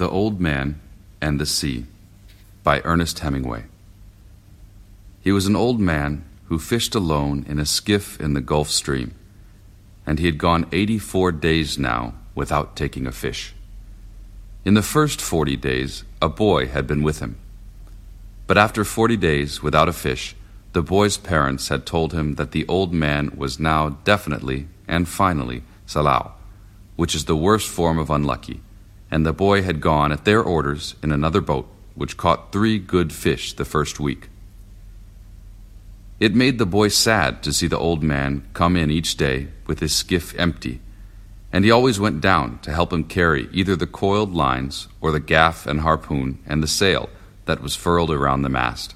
The Old Man and the Sea by Ernest Hemingway. He was an old man who fished alone in a skiff in the Gulf Stream, and he had gone 84 days now without taking a fish. In the first 40 days, a boy had been with him. But after 40 days without a fish, the boy's parents had told him that the old man was now definitely and finally Salao, which is the worst form of unlucky and the boy had gone at their orders in another boat, which caught three good fish the first week. It made the boy sad to see the old man come in each day with his skiff empty, and he always went down to help him carry either the coiled lines or the gaff and harpoon and the sail that was furled around the mast.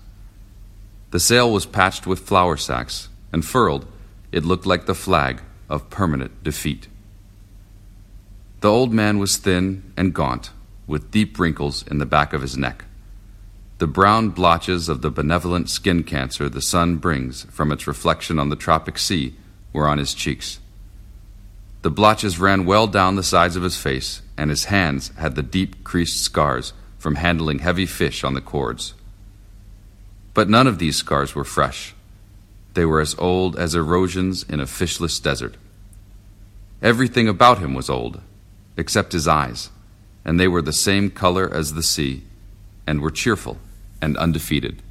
The sail was patched with flour sacks, and furled, it looked like the flag of permanent defeat. The old man was thin and gaunt, with deep wrinkles in the back of his neck. The brown blotches of the benevolent skin cancer the sun brings from its reflection on the tropic sea were on his cheeks. The blotches ran well down the sides of his face, and his hands had the deep creased scars from handling heavy fish on the cords. But none of these scars were fresh. They were as old as erosions in a fishless desert. Everything about him was old except his eyes, and they were the same color as the sea, and were cheerful and undefeated.